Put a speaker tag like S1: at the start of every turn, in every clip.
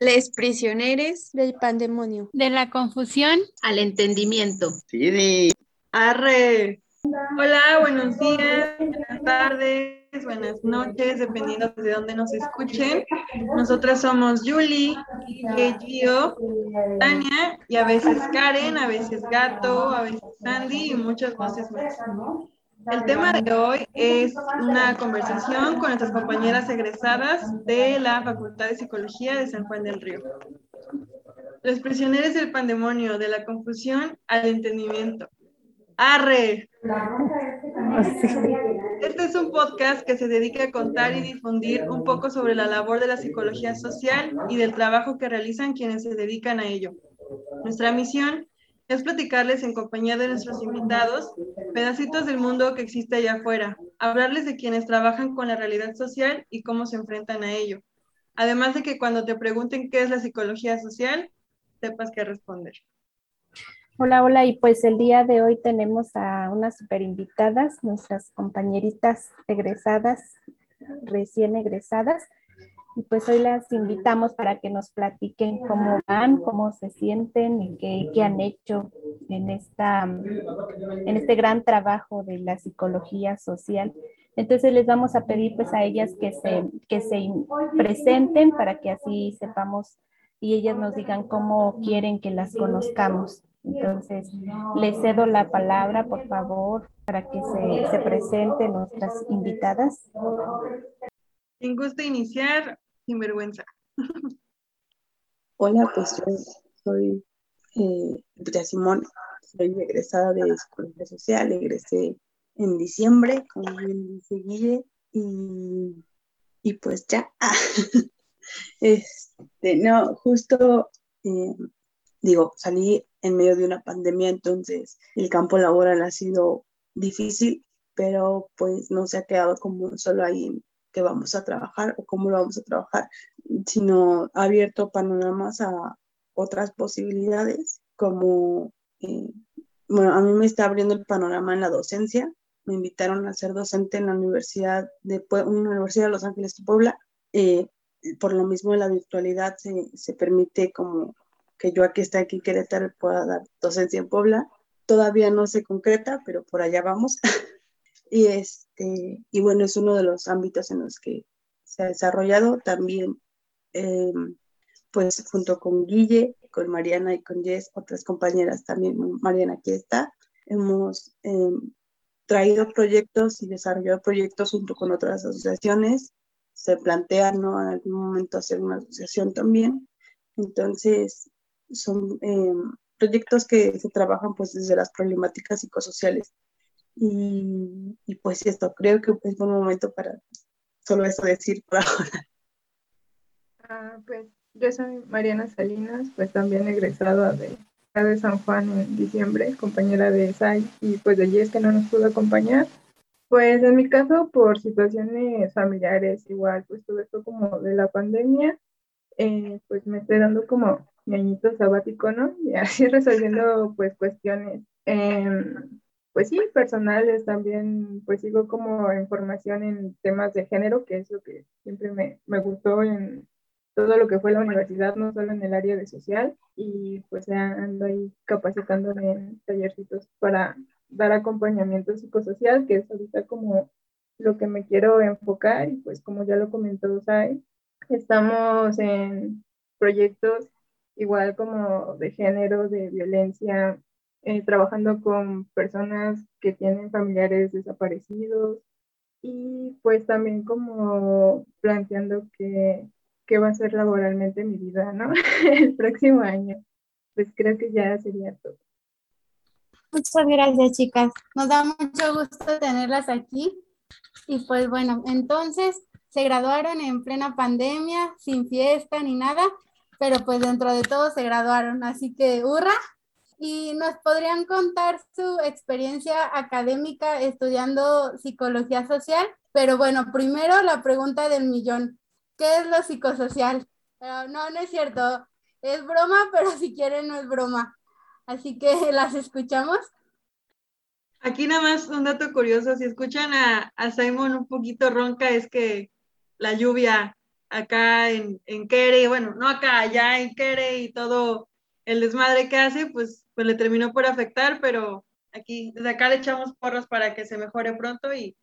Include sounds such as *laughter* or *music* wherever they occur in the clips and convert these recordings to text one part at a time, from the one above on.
S1: Les prisioneros del pandemonio.
S2: De la confusión
S3: al entendimiento.
S4: Sí,
S5: Arre. Hola, buenos días, buenas tardes, buenas noches, dependiendo de dónde nos escuchen. Nosotras somos Julie, Gio, Tania y a veces Karen, a veces Gato, a veces Sandy y muchas voces más. El tema de hoy es una conversación con nuestras compañeras egresadas de la Facultad de Psicología de San Juan del Río. Los prisioneros del pandemonio, de la confusión al entendimiento. ¡Arre! Este es un podcast que se dedica a contar y difundir un poco sobre la labor de la psicología social y del trabajo que realizan quienes se dedican a ello. Nuestra misión es platicarles en compañía de nuestros invitados pedacitos del mundo que existe allá afuera, hablarles de quienes trabajan con la realidad social y cómo se enfrentan a ello. Además de que cuando te pregunten qué es la psicología social, sepas qué responder.
S6: Hola, hola, y pues el día de hoy tenemos a unas super invitadas, nuestras compañeritas egresadas, recién egresadas, y pues hoy las invitamos para que nos platiquen cómo van, cómo se sienten y qué, qué han hecho en, esta, en este gran trabajo de la psicología social. Entonces les vamos a pedir pues a ellas que se, que se presenten para que así sepamos y ellas nos digan cómo quieren que las conozcamos. Entonces, les cedo la palabra, por favor, para que se, se presenten nuestras invitadas.
S5: Quien gusta iniciar, sin vergüenza.
S7: Hola, pues yo soy eh, Simón, soy egresada de Psicología Social, egresé en diciembre, como bien dice Guille, y, y pues ya. *laughs* este, no, justo eh, digo, salí en medio de una pandemia, entonces el campo laboral ha sido difícil, pero pues no se ha quedado como solo ahí que vamos a trabajar o cómo lo vamos a trabajar, sino ha abierto panoramas a otras posibilidades, como, eh, bueno, a mí me está abriendo el panorama en la docencia, me invitaron a ser docente en la Universidad de, una Universidad de Los Ángeles Puebla, eh, por lo mismo la virtualidad se, se permite como que yo aquí está aquí Querétaro pueda dar docencia en Puebla. Todavía no se concreta, pero por allá vamos. *laughs* y, este, y bueno, es uno de los ámbitos en los que se ha desarrollado también, em, pues junto con Guille, con Mariana y con Jess, otras compañeras también, Mariana aquí está, hemos em, traído proyectos y desarrollado proyectos junto con otras asociaciones. Se plantea, ¿no? En algún momento hacer una asociación también. Entonces, son eh, proyectos que se trabajan pues desde las problemáticas psicosociales. Y, y pues esto, creo que es buen momento para solo eso decir por ahora. *laughs*
S8: Ah, pues yo soy Mariana Salinas, pues también egresada de, de San Juan en diciembre, compañera de SAI y pues de Yes que no nos pudo acompañar. Pues en mi caso, por situaciones familiares, igual, pues todo esto como de la pandemia, eh, pues me estoy dando como mi añito. *laughs* Y así resolviendo pues cuestiones, em, pues sí, personales también, pues sigo como información en temas de género, que es lo que siempre me, me gustó en todo lo que fue la universidad, no solo en el área de social, y pues ando ahí capacitándome en tallercitos para dar acompañamiento psicosocial, que es ahorita como lo que me quiero enfocar, y pues como ya lo comentó Sai, estamos en proyectos igual como de género, de violencia, eh, trabajando con personas que tienen familiares desaparecidos y pues también como planteando qué, qué va a ser laboralmente mi vida, ¿no? *laughs* El próximo año. Pues creo que ya sería todo.
S2: Muchas gracias, chicas. Nos da mucho gusto tenerlas aquí. Y pues bueno, entonces se graduaron en plena pandemia, sin fiesta ni nada, pero pues dentro de todo se graduaron, así que hurra. Y nos podrían contar su experiencia académica estudiando psicología social, pero bueno, primero la pregunta del millón, ¿qué es lo psicosocial? no, no es cierto, es broma, *laughs* pero si quieren no es broma. Así que *laughs* las escuchamos.
S5: Aquí nada más un dato curioso, si escuchan a, a Simon un poquito ronca, es que la lluvia acá en, en Kere, bueno, no acá, allá en Kere y todo el desmadre que hace, pues, pues le terminó por afectar, pero aquí, desde acá le echamos porros para que se mejore pronto y,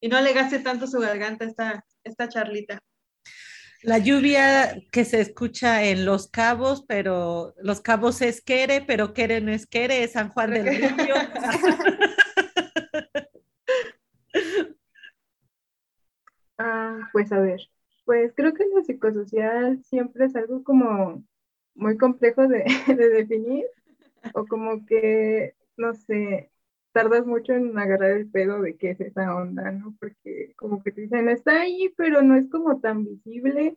S5: y no le gaste tanto su garganta esta, esta charlita.
S3: La lluvia que se escucha en Los Cabos, pero Los Cabos es Quere, pero Quere no es Quere, es San Juan del Río. *laughs*
S8: Ah, pues a ver, pues creo que lo psicosocial siempre es algo como muy complejo de, *laughs* de definir o como que, no sé, tardas mucho en agarrar el pedo de qué es esa onda, ¿no? Porque como que te dicen, está ahí, pero no es como tan visible,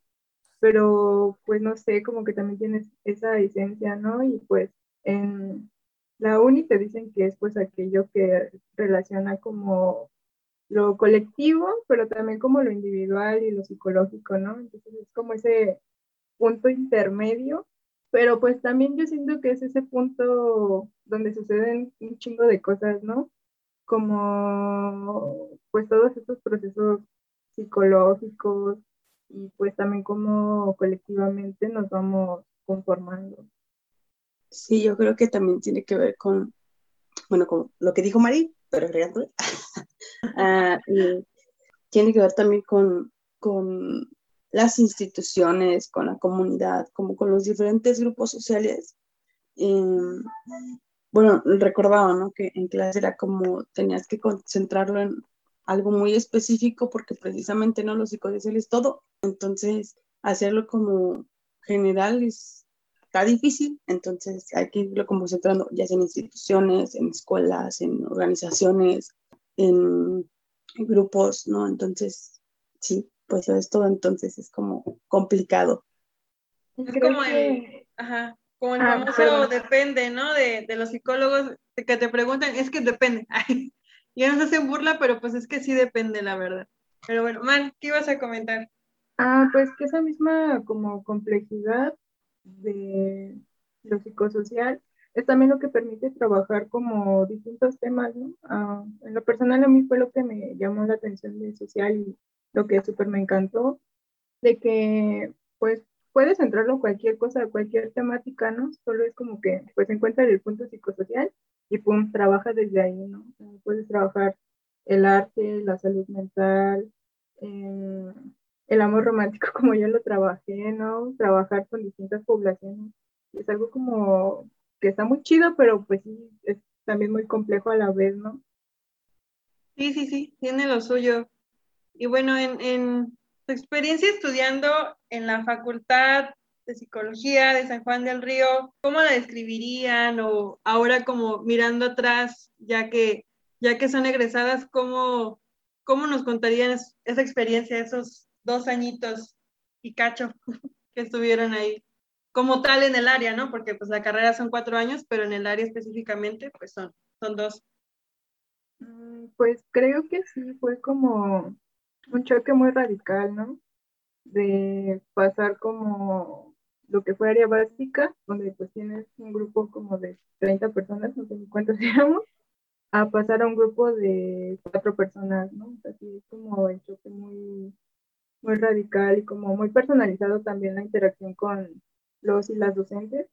S8: pero pues no sé, como que también tienes esa esencia, ¿no? Y pues en la uni te dicen que es pues aquello que relaciona como lo colectivo, pero también como lo individual y lo psicológico, ¿no? Entonces es como ese punto intermedio, pero pues también yo siento que es ese punto donde suceden un chingo de cosas, ¿no? Como pues todos estos procesos psicológicos y pues también como colectivamente nos vamos conformando.
S7: Sí, yo creo que también tiene que ver con, bueno, con lo que dijo Mari, pero agregándole, *laughs* ah, tiene que ver también con, con las instituciones, con la comunidad, como con los diferentes grupos sociales. Em, bueno, recordaba, ¿no? Que en clase era como tenías que concentrarlo en algo muy específico porque precisamente no los psicosociales todo. Entonces, hacerlo como general es, está difícil, entonces hay que irlo como centrando ya sea en instituciones, en escuelas, en organizaciones, en, grupos, ¿no? Entonces, sí, pues es todo, entonces es como complicado.
S5: Es como el, ajá, como el
S8: Ah,
S5: famoso
S8: perdón.
S5: depende, ¿no? De, de los psicólogos que te preguntan, es que depende. *laughs* Ay, ya nos hacen burla, pero pues es que sí depende, la verdad. Pero bueno, Man, ¿qué ibas a comentar?
S8: Ah, pues que esa misma como complejidad de lo psicosocial es también lo que permite trabajar como distintos temas, ¿no? Ah, en lo personal a mí fue lo que me llamó la atención de social y lo que súper me encantó, de que pues puedes centrarlo en cualquier cosa, cualquier temática, ¿no? Solo es como que pues encuentra el punto psicosocial y pum, trabaja desde ahí, ¿no? Puedes trabajar el arte, la salud mental, eh, el amor romántico *laughs* como yo lo trabajé, ¿no? Trabajar con distintas poblaciones. Es algo como está muy chido, pero pues sí, es también muy complejo a la vez, ¿no?
S5: Sí, sí, sí, tiene lo suyo. Y bueno, en, en tu experiencia estudiando en la Facultad de Psicología de San Juan del Río, ¿cómo la describirían? O ahora como mirando atrás, ya que, ya que son egresadas, ¿cómo, cómo nos contarían es- esa experiencia, esos dos añitos y cacho *laughs* que estuvieron ahí? Como tal en el área, ¿no? Porque pues la carrera son cuatro años, pero en el área específicamente, pues son, son dos.
S8: Mm, Pues creo que sí, fue como un choque muy radical, ¿no? De pasar como lo que fue área básica, donde pues tienes un grupo como de 30 personas, no sé cuántos *laughs* éramos, a pasar a un grupo de cuatro personas, ¿no? O sea, sí, es como el choque muy, muy radical y como muy personalizado también la interacción con los y las docentes.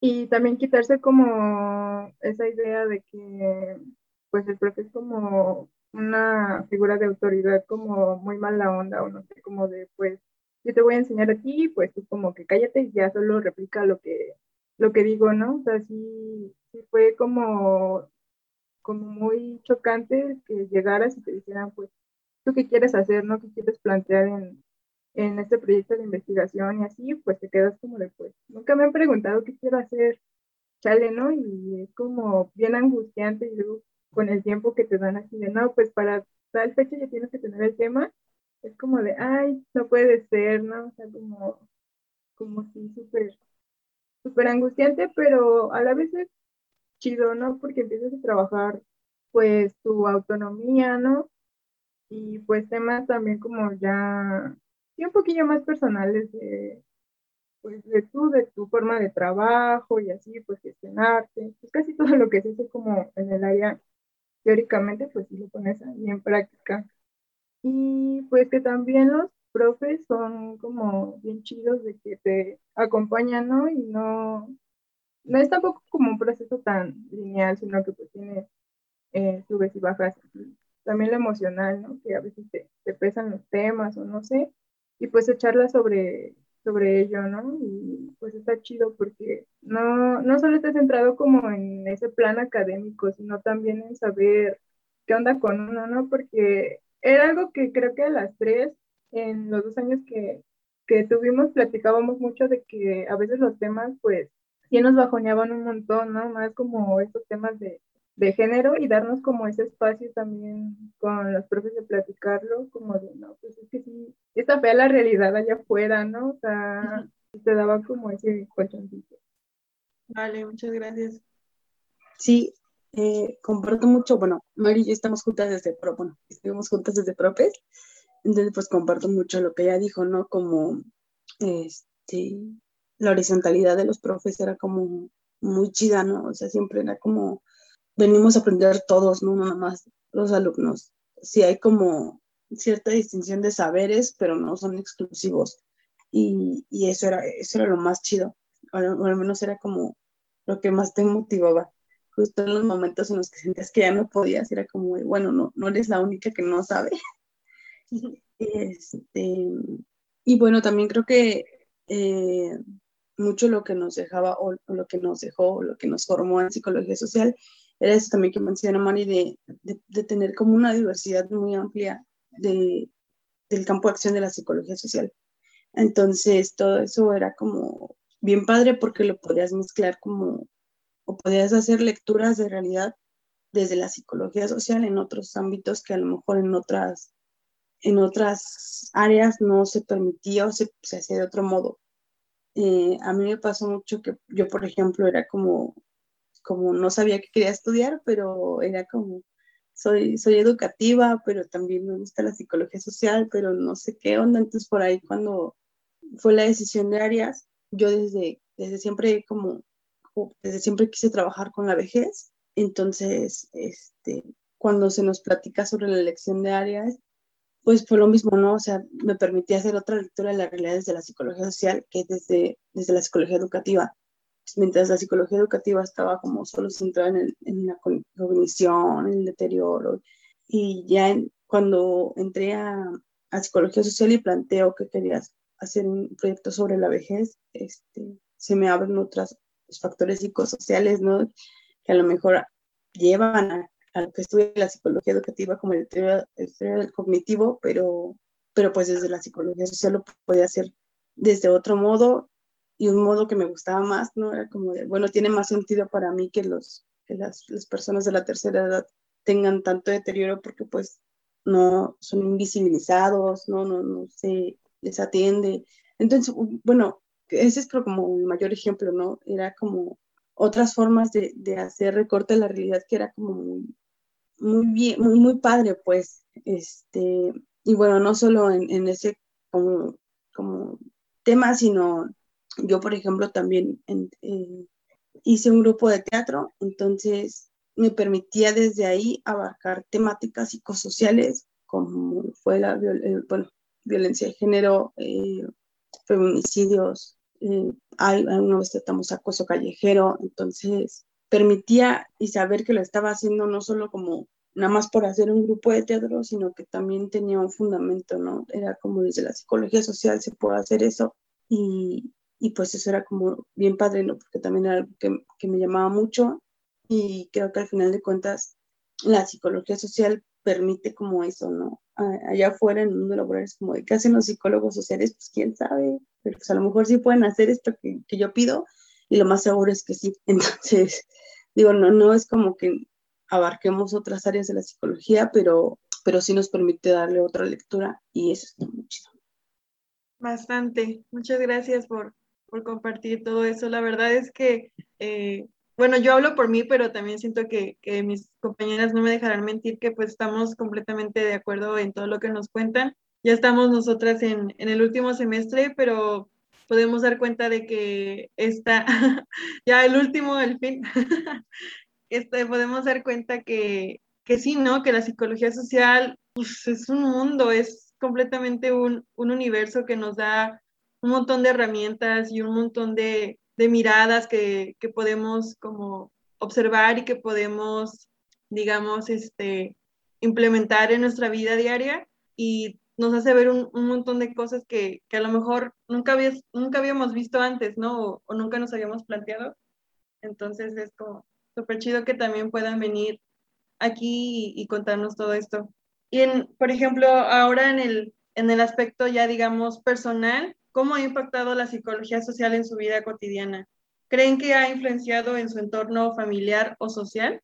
S8: Y también quitarse como esa idea de que pues el profe es como una figura de autoridad como muy mala onda o no sé, como de pues yo te voy a enseñar a ti, pues tú como que cállate y ya solo replica lo que, lo que digo, ¿no? O sea, sí, sí fue como, como muy chocante que llegaras y te dijeran, pues, ¿tú qué quieres hacer, no? ¿Qué quieres plantear en, en este proyecto de investigación y así? Pues te quedas como de, pues, nunca me han preguntado qué quiero hacer, chale, ¿no? Y es como bien angustiante y luego con el tiempo que te dan así de, no, pues para tal fecha ya tienes que tener el tema, es como de, ay, no puede ser, ¿no? O sea, como, como sí, súper, súper angustiante, pero a la vez es chido, ¿no? Porque empiezas a trabajar, pues, tu autonomía, ¿no? Y pues temas también como ya, sí, un poquillo más personales de, pues, de tú, de tu forma de trabajo y así, pues, gestionarte, pues casi todo lo que se hace como en el área teóricamente, pues si lo pones ahí en práctica. Y pues que también los profes son como bien chidos de que te acompañan, ¿no? Y no, no es tampoco como un proceso tan lineal, sino que pues tiene eh, subes y bajas. También lo emocional, ¿no? Que a veces te, te pesan los temas o no sé, y pues echarla sobre, sobre ello, ¿no? Y pues está chido porque no, no solo está centrado como en ese plan académico, sino también en saber qué onda con uno, ¿no? Porque era algo que creo que a las tres, en los dos años que, que tuvimos, platicábamos mucho de que a veces los temas, pues, sí nos bajoneaban un montón, ¿no? Más como estos temas de de género y darnos como ese espacio también con los profes de platicarlo, como de, no, pues es que sí, está fea la realidad allá afuera, ¿no? O sea, te daba como ese colchoncito.
S5: Vale, muchas gracias.
S7: Sí, eh, comparto mucho, bueno, Mari y yo estamos juntas desde, pro, bueno, estuvimos juntas desde Propes, entonces pues comparto mucho lo que ella dijo, ¿no? Como, este, la horizontalidad de los profes era como muy chida, ¿no? O sea, siempre era como venimos a aprender todos, no nada más los alumnos. Sí hay como cierta distinción de saberes, pero no son exclusivos. Y, y eso, era, eso era lo más chido, o al menos era como lo que más te motivaba. Justo en los momentos en los que sentías que ya no podías, era como, bueno, no, no eres la única que no sabe. *laughs* este, y bueno, también creo que eh, mucho lo que nos dejaba o, lo que nos dejó, o lo que nos formó en psicología social era eso también que menciona Mari, de, de, tener como una diversidad muy amplia de, del campo de acción de la psicología social. Entonces, todo eso era como bien padre porque lo podías mezclar como, o podías hacer lecturas de realidad desde la psicología social en otros ámbitos que a lo mejor en otras, en otras áreas no se permitía o se, se hacía de otro modo. Eh, a mí me pasó mucho que yo, por ejemplo, era como como no sabía que quería estudiar, pero era como, soy, soy educativa, pero también me gusta la psicología social, pero no sé qué onda. Entonces por ahí cuando fue la decisión de áreas, yo desde, desde siempre como, desde siempre quise trabajar con la vejez. Entonces, este, cuando se nos platica sobre la elección de áreas, pues fue lo mismo, ¿no? O sea, me permitía hacer otra lectura de la realidad desde la psicología social que desde, desde la psicología educativa mientras la psicología educativa estaba como solo centrada en, en la cognición, en el deterioro, y ya cuando entré a, a, psicología social y planteo que querías hacer un proyecto sobre la vejez, este, se me abren otros factores psicosociales, ¿no? Que a lo mejor llevan a, lo que estudia la psicología educativa como el estudio, del cognitivo, pero, pero pues desde la psicología social lo puede hacer desde otro modo y un modo que me gustaba más, ¿no? Era como de, bueno, tiene más sentido para mí que, los, que las, las personas de la tercera edad tengan tanto deterioro porque pues no son invisibilizados, no, no, no se les atiende. Entonces, bueno, ese es como el mayor ejemplo, ¿no? Era como otras formas de, de hacer recorte de la realidad que era como muy, muy bien, muy, muy padre, pues, este, y bueno, no solo en, en ese como, como tema, sino yo, por ejemplo, también eh, hice un grupo de teatro, entonces me permitía desde ahí abarcar temáticas psicosociales como fue la eh, violencia de género, eh, feminicidios, alguna vez tratamos acoso callejero, entonces permitía y saber que lo estaba haciendo no solo como nada más por hacer un grupo de teatro, sino que también tenía un fundamento, ¿no? Era como desde la psicología social se puede hacer eso y, y pues eso era como bien padre, ¿no? Porque también era algo que, que, me llamaba mucho y creo que al final de cuentas la psicología social permite como eso, ¿no? Allá afuera en el mundo laboral es como de qué hacen los psicólogos sociales, pues quién sabe, pero pues a lo mejor sí pueden hacer esto que, que yo pido y lo más seguro es que sí. *laughs* Entonces, digo, no, no es como que abarquemos otras áreas de la psicología, pero, pero sí nos permite darle otra lectura y eso está muy chido.
S5: Bastante. Muchas gracias por, por compartir todo eso. La verdad es que, eh, bueno, yo hablo por mí, pero también siento que, que, mis compañeras no me dejarán mentir que pues estamos completamente de acuerdo en todo lo que nos cuentan. Ya estamos nosotras en, en el último semestre, pero podemos dar cuenta de que está *laughs* ya el último, el fin, *laughs* este, podemos dar cuenta que, que sí, ¿no? Que la psicología social pues, es un mundo, es completamente un, un, universo que nos da un montón de herramientas y un montón de, de miradas que, que, podemos como observar y que podemos, digamos, este, implementar en nuestra vida diaria y nos hace ver un, un montón de cosas que, que, a lo mejor nunca, habías, nunca habíamos visto antes, ¿no? O, o nunca nos habíamos planteado. Entonces es como súper chido que también puedan venir aquí y, y, contarnos todo esto. Y, en, por ejemplo, ahora en el, en el aspecto ya, digamos, personal, ¿cómo ha impactado la psicología social en su vida cotidiana? ¿Creen que ha influenciado en su entorno familiar o social?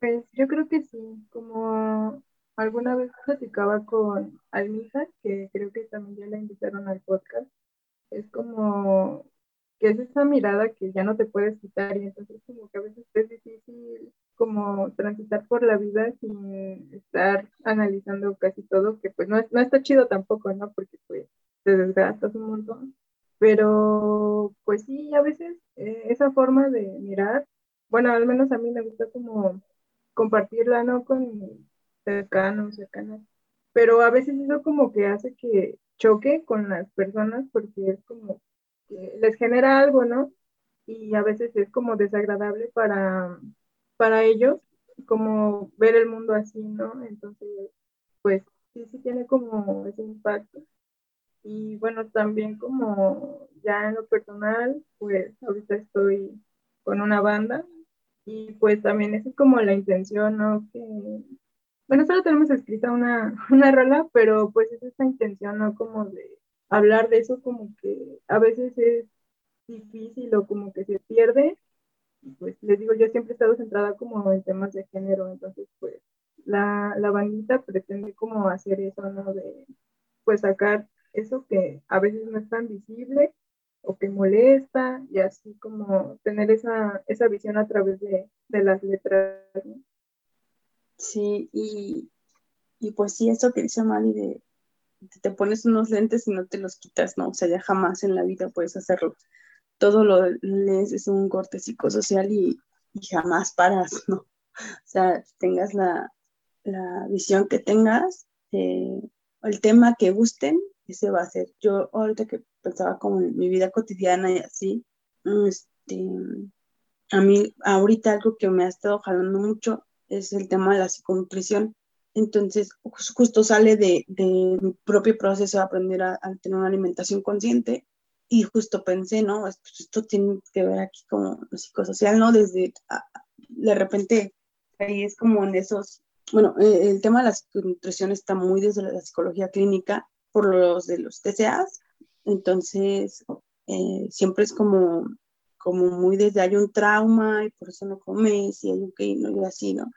S8: Pues yo creo que sí, como alguna vez platicaba con Almija, que creo que también ya la invitaron al podcast, es como que es esa mirada que ya no te puedes quitar y entonces como que a veces es difícil como transitar por la vida sin estar analizando casi todo, que pues no, no está chido tampoco, ¿no? Porque pues te desgastas un montón. Pero pues sí, a veces eh, esa forma de mirar, bueno, al menos a mí me gusta como compartirla, ¿no? Con cercanos, cercanas. Pero a veces eso como que hace que choque con las personas porque es como que les genera algo, ¿no? Y a veces es como desagradable para, para ellos, como ver el mundo así, ¿no? Entonces, pues sí, sí tiene como ese impacto. Y bueno, también como ya en lo personal, pues ahorita estoy con una banda y pues también esa es como la intención, ¿no? Que bueno, solo tenemos escrita una, *laughs* una rola, pero pues es esta intención, ¿no? Como de hablar de eso, como que a veces es difícil o como que se pierde. Pues les digo, yo siempre he estado centrada como en temas de género, entonces pues la, la bandita pretende como hacer eso, ¿no? De pues sacar eso que a veces no es tan visible o que molesta y así como tener esa, esa visión a través de, de las letras. ¿no?
S7: Sí, y, y pues sí, eso que dice Mari de, te pones unos lentes y no te los quitas, ¿no? O sea, ya jamás en la vida puedes hacerlo. Todo lo lees es un corte psicosocial y, y jamás paras, ¿no? O sea, tengas la, la visión que tengas, eh, el tema que gusten, ese va a ser. Yo ahorita que pensaba como en mi vida cotidiana y así, este, a mí ahorita algo que me ha estado jalando mucho es el tema de la psiconutrición. Entonces, justo sale de, de mi propio proceso de aprender a, a, tener una alimentación consciente y justo pensé, ¿no? Pues esto tiene que ver aquí como lo psicosocial, ¿no? Desde, a, de repente, ahí es como en esos, bueno, eh, el tema de la psiconutrición está muy desde la psicología clínica por los de los TCAs, entonces eh, siempre es como como muy desde hay un trauma y por eso no comes y hay un que no y así, ¿no?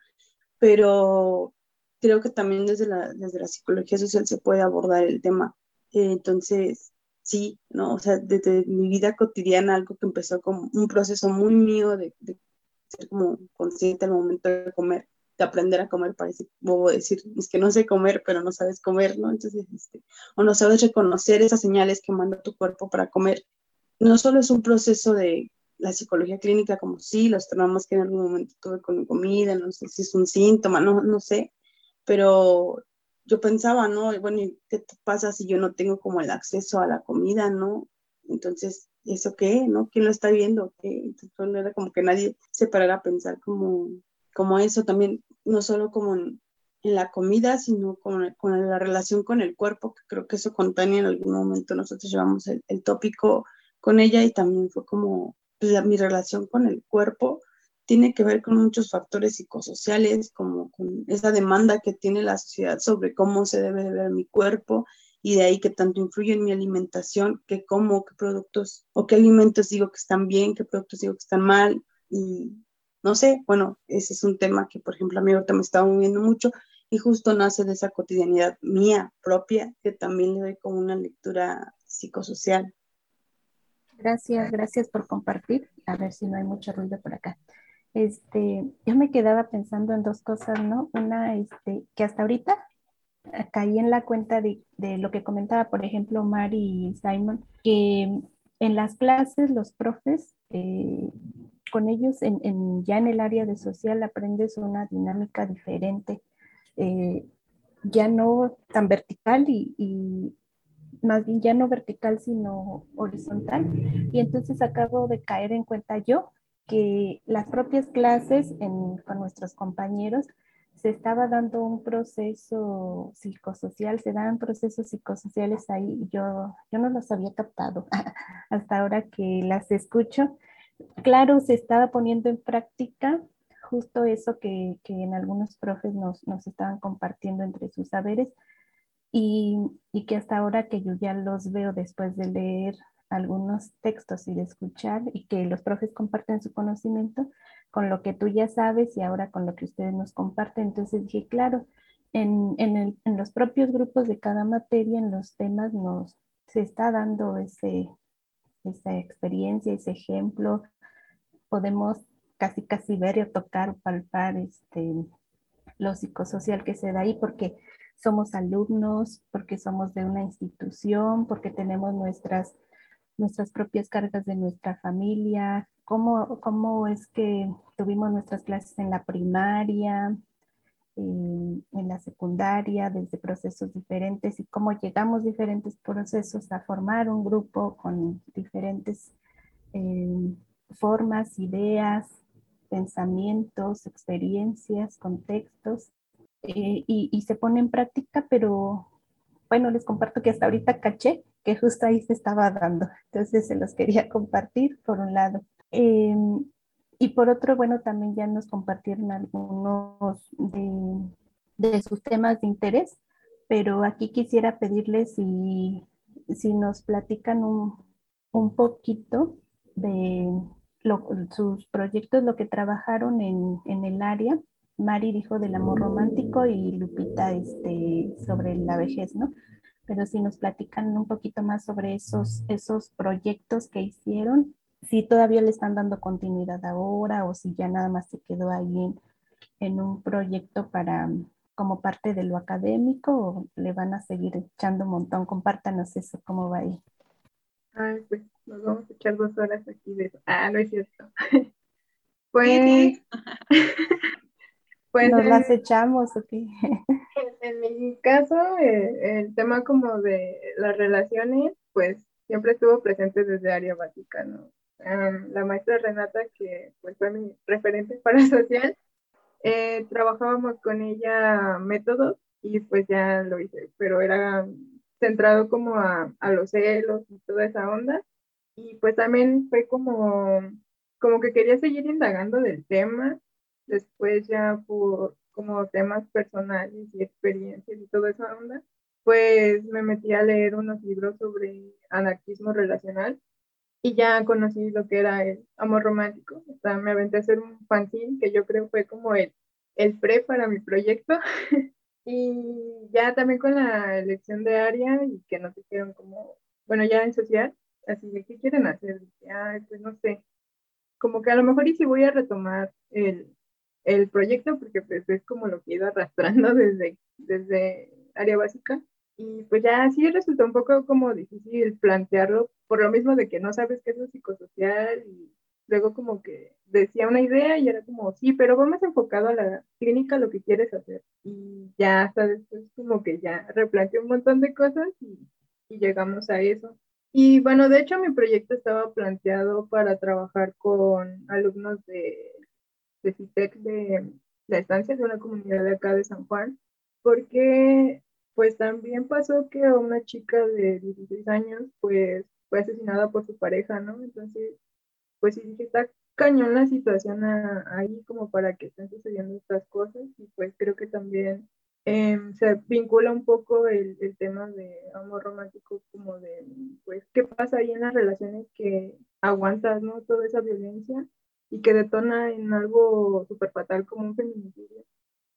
S7: Pero creo que también desde la, desde la psicología social se puede abordar el tema. Eh, entonces, sí, ¿no? O sea, desde mi vida cotidiana, algo que empezó como un proceso muy mío de, de ser como consciente al momento de comer, de aprender a comer, parece bobo decir, es que no sé comer, pero no sabes comer, ¿no? Entonces, este, o no sabes reconocer esas señales que manda tu cuerpo para comer. No solo es un proceso de la psicología clínica como sí, los traumas que en algún momento tuve con mi comida, no sé si es un síntoma, no, no sé, pero yo pensaba, ¿no? Bueno, ¿qué pasa si yo no tengo como el acceso a la comida, ¿no? Entonces, ¿eso qué? ¿No? ¿Quién lo está viendo? ¿Qué? Entonces, no era como que nadie se parara a pensar como, como eso también, no solo como en, la comida, sino con, la relación con el cuerpo, que creo que eso con en algún momento nosotros llevamos el, tópico con ella y también fue como pues, mi relación con el cuerpo tiene que ver con muchos factores psicosociales, como con esa demanda que tiene la sociedad sobre cómo se debe de ver mi cuerpo y de ahí que tanto influye en mi alimentación, que como, qué productos o qué alimentos digo que están bien, qué productos digo que están mal y no sé, bueno, ese es un tema que por ejemplo a mí ahorita me está moviendo mucho y justo nace de esa cotidianidad mía propia que también le doy como una lectura psicosocial.
S6: Gracias, gracias por compartir. A ver si no hay mucho ruido por acá. Este, yo me quedaba pensando en dos cosas, ¿no? Una, este, que hasta ahorita caí en la cuenta de, de lo que comentaba, por ejemplo, Mari y Simon, que en las clases los profes eh, con ellos ya en el área de social aprendes una dinámica diferente, eh, ya no tan vertical y, más bien ya no vertical sino horizontal. Y entonces acabo de caer en cuenta yo que las propias clases con nuestros compañeros se estaba dando un proceso psicosocial, se dan procesos psicosociales ahí, yo, yo no los había captado *laughs* hasta ahora que las escucho. Claro, se estaba poniendo en práctica justo eso que, que en algunos profes nos, nos, estaban compartiendo entre sus saberes y, y que hasta ahora que yo ya los veo después de leer algunos textos y de escuchar y que los profes comparten su conocimiento con lo que tú ya sabes y ahora con lo que ustedes nos comparten. Entonces dije, claro, en, en, el, en los propios grupos de cada materia, en los temas, nos se está dando ese, esa experiencia, ese ejemplo. Podemos casi, casi ver o tocar palpar este, lo psicosocial que se da ahí porque somos alumnos, porque somos de una institución, porque tenemos nuestras nuestras propias cargas de nuestra familia, cómo, cómo es que tuvimos nuestras clases en la primaria, eh, en la secundaria, desde procesos diferentes y cómo llegamos diferentes procesos a formar un grupo con diferentes eh, formas, ideas, pensamientos, experiencias, contextos, eh, y, y, se pone en práctica, pero bueno, les comparto que hasta ahorita caché que justo ahí se estaba dando. Entonces se los quería compartir por un lado. Eh, y por otro, bueno, también ya nos compartieron algunos de, de sus temas de interés, pero aquí quisiera pedirles si, si nos platican un, un poquito de lo, sus proyectos, lo que trabajaron en, en, el área. Mari dijo del amor romántico y Lupita este, sobre la vejez, ¿no? pero si nos platican un poquito más sobre esos, esos proyectos que hicieron, si todavía le están dando continuidad ahora o si ya nada más se quedó ahí en, en un proyecto para como parte de lo académico o le van a seguir echando un montón. Compártanos eso, cómo va ahí.
S8: Ay, pues nos vamos a echar dos horas aquí de eso. Ah, no es cierto. *laughs* pues, *laughs*
S6: pues nos las echamos, ok.
S8: en mi caso, eh, el tema como de las relaciones, pues siempre estuvo presente desde área básica, ¿no? la maestra Renata, que pues, fue mi referente para *laughs* social, eh, trabajábamos con ella métodos y pues ya lo hice, pero era centrado como a, a los celos y toda esa onda. Y pues también fue como, como que quería seguir indagando del tema. Después ya por, como temas personales y experiencias y toda esa onda, pues me metí a leer unos libros sobre anarquismo relacional y ya conocí lo que era el amor romántico. O sea, me aventé a hacer un fanzine que yo creo fue como el, el pre para mi proyecto. *laughs* y ya también con la elección de área y que nos dijeron como, bueno, ya en social, así de qué quieren hacer. Ay, pues no sé, como que a lo mejor y si voy a retomar el, el proyecto porque pues es como lo que he ido arrastrando *laughs* desde, desde área básica y pues ya sí resultó un poco como difícil plantearlo por lo mismo de que no sabes qué es lo psicosocial y luego como que decía una idea y era como sí, pero va más enfocado a la clínica lo que quieres hacer y ya hasta después como que ya replanteé un montón de cosas y, y llegamos a eso. Y bueno, de hecho mi proyecto estaba planteado para trabajar con alumnos de de CITEC de la estancia de una comunidad de acá de San Juan, porque pues también pasó que una chica de 16 años pues fue asesinada por su pareja, ¿no? Entonces, pues sí dije, está cañón la situación ahí como para que estén sucediendo estas cosas y pues creo que también em, se vincula un poco el, el, tema de amor romántico como de, pues, ¿qué pasa ahí en las relaciones que aguantas, ¿no? Toda esa violencia y que detona en algo súper fatal como un feminicidio.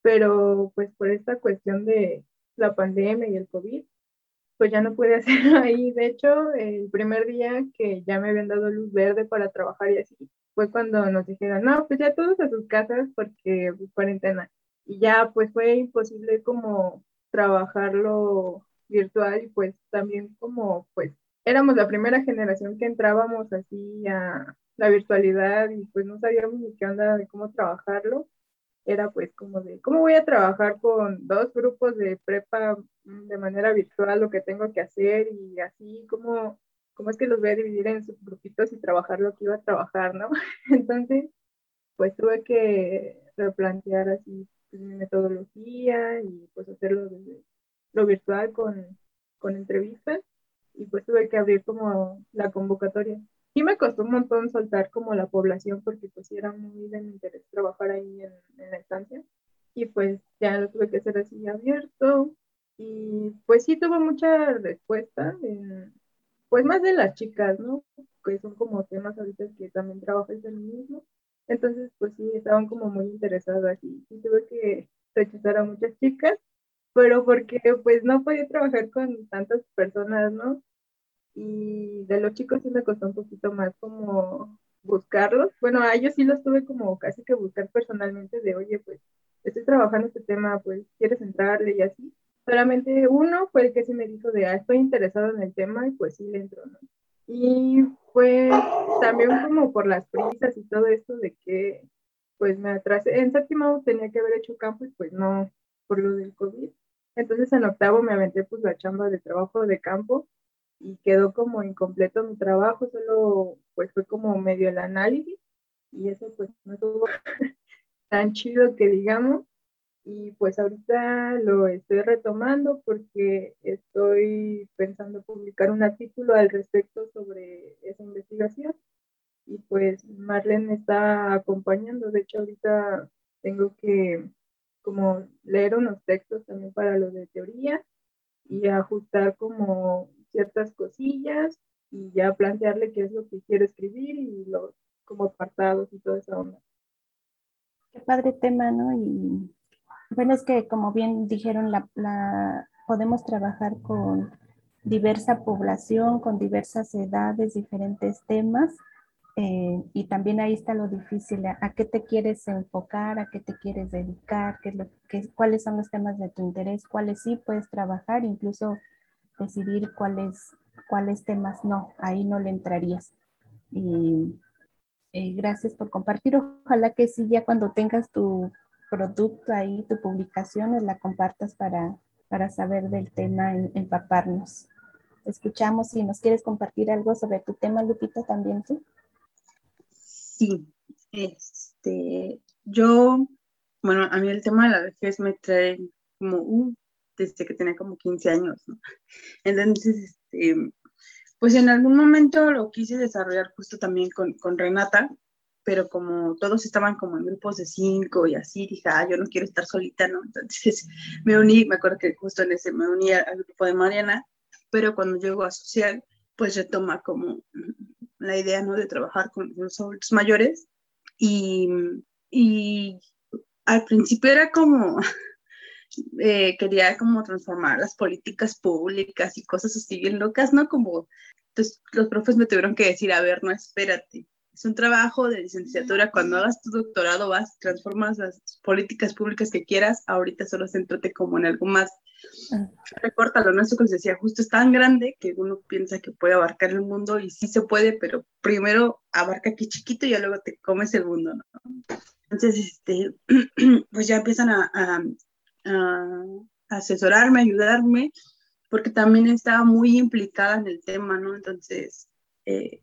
S8: Pero pues por esta cuestión de la pandemia y el COVID, pues ya no puede *laughs* hacerlo ahí. De hecho, el primer día que ya me habían dado luz verde para trabajar y así, fue cuando nos dijeron, no, pues ya todos a sus casas porque pues, cuarentena. Y ya pues fue imposible como trabajarlo virtual y pues también como pues éramos la primera generación que entrábamos así a la virtualidad y pues no sabíamos ni qué onda de cómo trabajarlo. Era pues como de, ¿cómo voy a trabajar con dos grupos de prepa de manera virtual lo que tengo que hacer y así, ¿cómo, cómo es que los voy a dividir en subgrupitos y trabajar lo que iba a trabajar, ¿no? *laughs* Entonces, pues tuve que replantear así pues, mi metodología y pues hacerlo desde lo virtual con, con entrevistas y pues tuve que abrir como la convocatoria. Y me costó un montón soltar como la población porque pues era muy de mi interés trabajar ahí en, en la estancia y pues ya lo tuve que hacer así abierto y pues sí tuvo mucha respuesta, pues más de las chicas, ¿no? Que son como temas ahorita que también trabajo el feminismo. Entonces, pues sí, estaban como muy interesadas y, y tuve que rechazar a muchas chicas, pero porque pues no podía trabajar con tantas personas, ¿no? Y de los chicos sí me costó un poquito más como buscarlos. Bueno, a ellos sí los tuve como casi que buscar personalmente de, oye, pues estoy trabajando este tema, pues quieres entrarle y así solamente uno fue el que sí me dijo de, ah, estoy interesado en el tema y pues sí le entró, ¿no? Y pues también como por las prisas y todo esto de que pues me atrasé, en séptimo tenía que haber hecho campo y pues no, por lo del COVID. Entonces en octavo me aventé pues la chamba de trabajo de campo y quedó como incompleto mi trabajo, solo pues fue como medio el análisis y eso pues no estuvo *laughs* tan chido que digamos y pues ahorita lo estoy retomando porque estoy pensando publicar un artículo al respecto sobre esa investigación y pues Marlene está acompañando, de hecho ahorita tengo que como leer unos textos también para lo de teoría y ajustar como ciertas cosillas y ya plantearle qué es lo que quiero escribir y los como apartados y toda esa onda.
S6: Qué padre tema, ¿no? Y bueno, es que como bien dijeron, la, podemos trabajar con diversa población, con diversas edades, diferentes temas. Eh, y también ahí está lo difícil, a, qué te quieres enfocar, a qué te quieres dedicar, qué lo, qué, cuáles son los temas de tu interés, cuáles sí puedes trabajar, incluso decidir cuáles, cuáles temas no, ahí no le entrarías. Y eh, gracias por compartir. Ojalá que sí, ya cuando tengas tu producto ahí, tu publicación, la compartas para, para saber del tema, empaparnos. Escuchamos si nos quieres compartir algo sobre tu tema, Lupita, también tú.
S7: Sí, este, yo, bueno, a mí el tema de la vejez me trae como, uh, desde que tenía como 15 años, ¿no? Entonces, este, pues en algún momento lo quise desarrollar justo también con, con Renata, pero como todos estaban como en grupos de cinco y así, dije, ah, yo no quiero estar solita, ¿no? Entonces me uní, me acuerdo que justo en ese me uní al grupo de Mariana, pero cuando llego a social, pues retoma como la idea, ¿no? De trabajar con los adultos mayores y, y al principio era como, eh, quería como transformar las políticas públicas y cosas así bien locas, ¿no? Como, entonces los profes me tuvieron que decir, a ver, no, espérate, es un trabajo de licenciatura. Cuando hagas tu doctorado vas, transformas las políticas públicas que quieras. Ahorita solo céntrate como en algo más. Ah. Recorta lo nuestro que les decía, justo es tan grande que uno piensa que puede abarcar el mundo y sí se puede, pero primero abarca aquí chiquito y ya luego te comes el mundo, Entonces, este, *clears throat* pues ya empiezan a, a asesorarme, ayudarme, porque también estaba muy implicada en el tema, ¿no? Entonces, eh,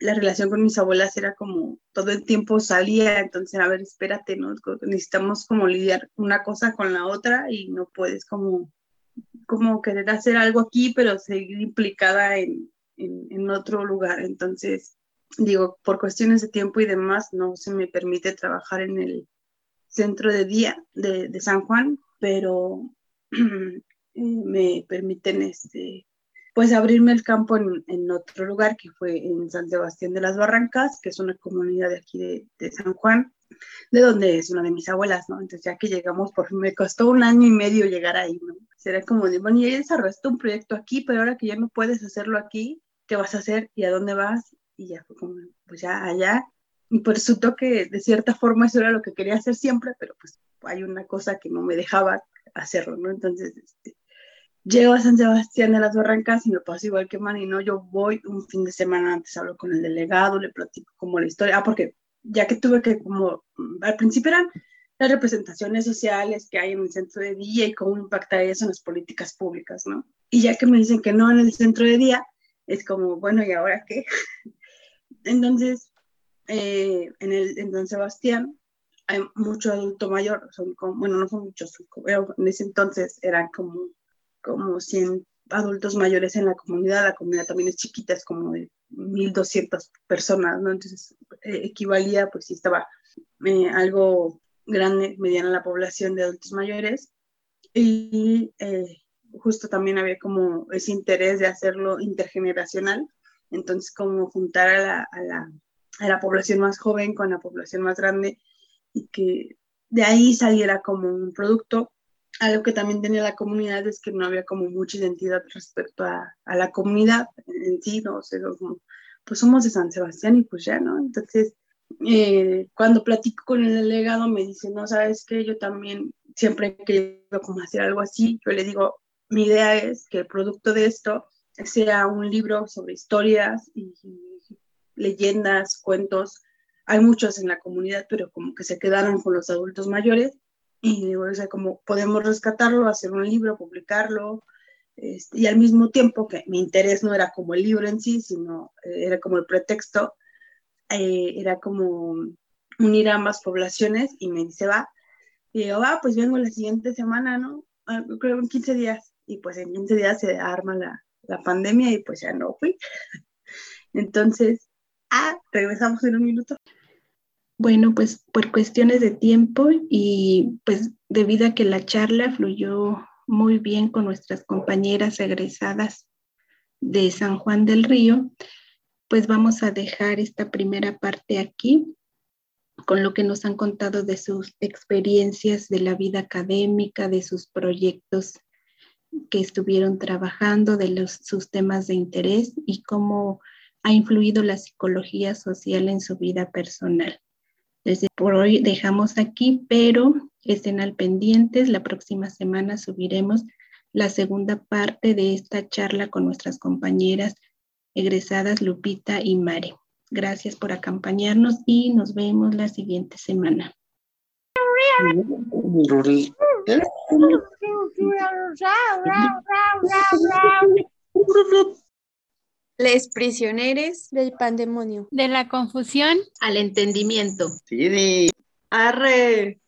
S7: la relación con mis abuelas era como todo el tiempo salía, entonces, a ver, espérate, ¿no? Necesitamos como lidiar una cosa con la otra y no puedes como, como querer hacer algo aquí, pero seguir implicada en, en, otro lugar. Entonces, digo, por cuestiones de tiempo y demás, no se me permite trabajar en el centro de día de, de San Juan, pero *clears throat* me permiten este, pues abrirme el campo en, otro lugar que fue en San Sebastián de las Barrancas, que es una comunidad de aquí de, de, San Juan, de donde es una de mis abuelas, ¿no? Entonces ya que llegamos, por me costó un año y medio llegar ahí, ¿no? Será como de, bueno, ya desarrollaste un proyecto aquí, pero ahora que ya no puedes hacerlo aquí, ¿qué vas a hacer y a dónde vas? Y ya fue como, pues ya allá. Y resultó que de cierta forma eso era lo que quería hacer siempre, pero pues hay una cosa que no me dejaba hacerlo, ¿no? Entonces, este, llego a San Sebastián de las Barrancas y me pasa igual que Mani, ¿no? Yo voy un fin de semana antes, hablo con el delegado, le platico como la historia, ah, porque ya que tuve que como, al principio eran las representaciones sociales que hay en el centro de día y cómo impacta eso en las políticas públicas, ¿no? Y ya que me dicen que no en el centro de día, es como, bueno, ¿y ahora qué? *laughs* Entonces, eh, en, el, en San Sebastián hay mucho adulto mayor, son como, bueno, no son muchos, en ese entonces eran como, como 100 adultos mayores en la comunidad, la comunidad también es chiquita, es como de 1.200 personas, ¿no? Entonces eh, equivalía, pues sí estaba eh, algo grande, mediana la población de adultos mayores y eh, justo también había como ese interés de hacerlo intergeneracional, entonces como juntar a la, a la, a la población más joven con la población más grande y que de ahí saliera como un producto. Algo que también tenía la comunidad es que no había como mucha identidad respecto a, a la comunidad en sí, ¿no? O sea, como, pues somos de San Sebastián y pues ya, ¿no? Entonces, eh, cuando platico con el delegado me dice, no, sabes que yo también siempre he querido como hacer algo así, yo le digo, mi idea es que el producto de esto sea un libro sobre historias y, leyendas, cuentos. Hay muchos en la comunidad, pero como que se quedaron con los adultos mayores. Y digo, o sea, como podemos rescatarlo, hacer un libro, publicarlo. Este, y al mismo tiempo que mi interés no era como el libro en sí, sino eh, era como el pretexto, eh, era como unir ambas poblaciones y me dice, va. Y digo, va, pues vengo la siguiente semana, ¿no? Ah, creo en 15 días. Y pues en 15 días se arma la, la pandemia y pues ya no fui. *laughs* Entonces, ah, regresamos en un minuto.
S6: Bueno, pues por cuestiones de tiempo y pues debido a que la charla fluyó muy bien con nuestras compañeras egresadas de San Juan del Río, pues vamos a dejar esta primera parte aquí con lo que nos han contado de sus experiencias de la vida académica, de sus proyectos que estuvieron trabajando, de los, sus temas de interés y cómo ha influido la psicología social en su vida personal. Desde por hoy dejamos aquí, pero estén al pendientes. La próxima semana subiremos la segunda parte de esta charla con nuestras compañeras egresadas Lupita y Mari. Gracias por acompañarnos y nos vemos la siguiente semana.
S1: Les prisioneres del pandemonio.
S2: De la confusión
S6: Al entendimiento.
S5: Arre.